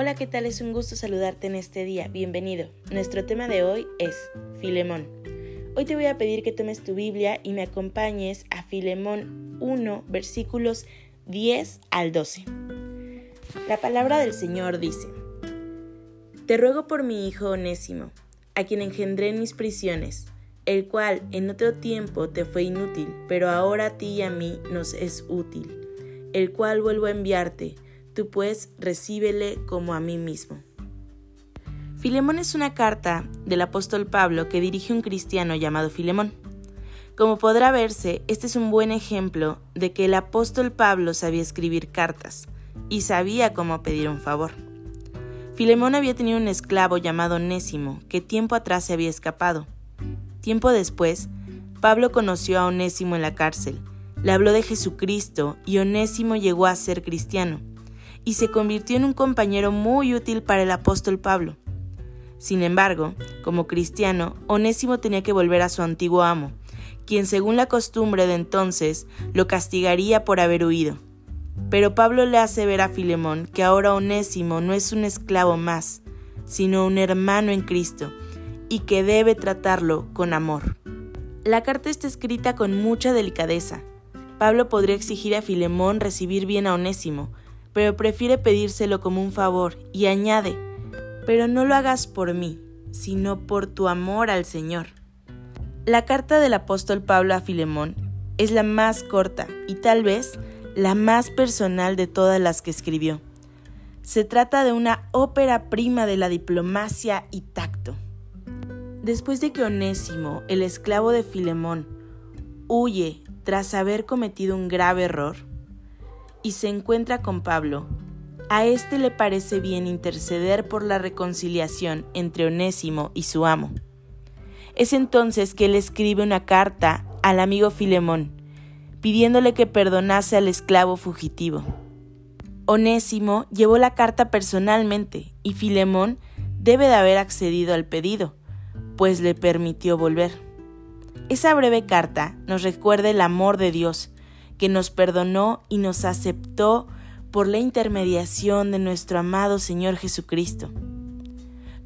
Hola, ¿qué tal? Es un gusto saludarte en este día. Bienvenido. Nuestro tema de hoy es Filemón. Hoy te voy a pedir que tomes tu Biblia y me acompañes a Filemón 1, versículos 10 al 12. La palabra del Señor dice, Te ruego por mi hijo Onésimo, a quien engendré en mis prisiones, el cual en otro tiempo te fue inútil, pero ahora a ti y a mí nos es útil, el cual vuelvo a enviarte, tú pues recíbele como a mí mismo. Filemón es una carta del apóstol Pablo que dirige un cristiano llamado Filemón. Como podrá verse, este es un buen ejemplo de que el apóstol Pablo sabía escribir cartas y sabía cómo pedir un favor. Filemón había tenido un esclavo llamado Onésimo que tiempo atrás se había escapado. Tiempo después, Pablo conoció a Onésimo en la cárcel, le habló de Jesucristo y Onésimo llegó a ser cristiano y se convirtió en un compañero muy útil para el apóstol Pablo. Sin embargo, como cristiano, Onésimo tenía que volver a su antiguo amo, quien según la costumbre de entonces lo castigaría por haber huido. Pero Pablo le hace ver a Filemón que ahora Onésimo no es un esclavo más, sino un hermano en Cristo, y que debe tratarlo con amor. La carta está escrita con mucha delicadeza. Pablo podría exigir a Filemón recibir bien a Onésimo, pero prefiere pedírselo como un favor y añade, pero no lo hagas por mí, sino por tu amor al Señor. La carta del apóstol Pablo a Filemón es la más corta y tal vez la más personal de todas las que escribió. Se trata de una ópera prima de la diplomacia y tacto. Después de que Onésimo, el esclavo de Filemón, huye tras haber cometido un grave error, y se encuentra con Pablo, a éste le parece bien interceder por la reconciliación entre Onésimo y su amo. Es entonces que él escribe una carta al amigo Filemón, pidiéndole que perdonase al esclavo fugitivo. Onésimo llevó la carta personalmente y Filemón debe de haber accedido al pedido, pues le permitió volver. Esa breve carta nos recuerda el amor de Dios, que nos perdonó y nos aceptó por la intermediación de nuestro amado Señor Jesucristo.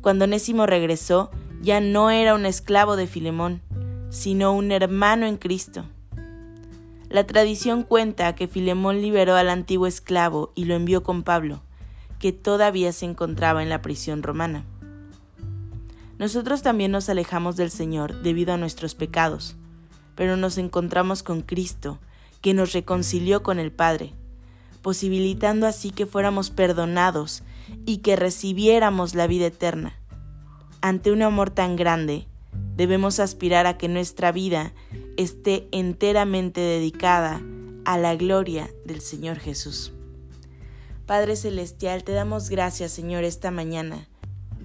Cuando Onésimo regresó, ya no era un esclavo de Filemón, sino un hermano en Cristo. La tradición cuenta que Filemón liberó al antiguo esclavo y lo envió con Pablo, que todavía se encontraba en la prisión romana. Nosotros también nos alejamos del Señor debido a nuestros pecados, pero nos encontramos con Cristo, que nos reconcilió con el Padre, posibilitando así que fuéramos perdonados y que recibiéramos la vida eterna. Ante un amor tan grande, debemos aspirar a que nuestra vida esté enteramente dedicada a la gloria del Señor Jesús. Padre Celestial, te damos gracias, Señor, esta mañana,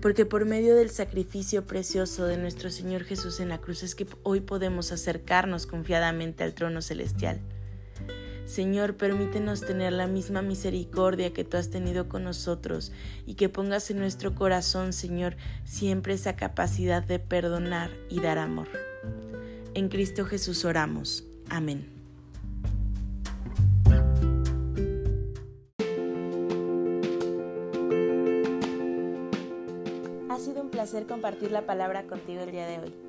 porque por medio del sacrificio precioso de nuestro Señor Jesús en la cruz es que hoy podemos acercarnos confiadamente al trono celestial. Señor, permítenos tener la misma misericordia que tú has tenido con nosotros y que pongas en nuestro corazón, Señor, siempre esa capacidad de perdonar y dar amor. En Cristo Jesús oramos. Amén. Ha sido un placer compartir la palabra contigo el día de hoy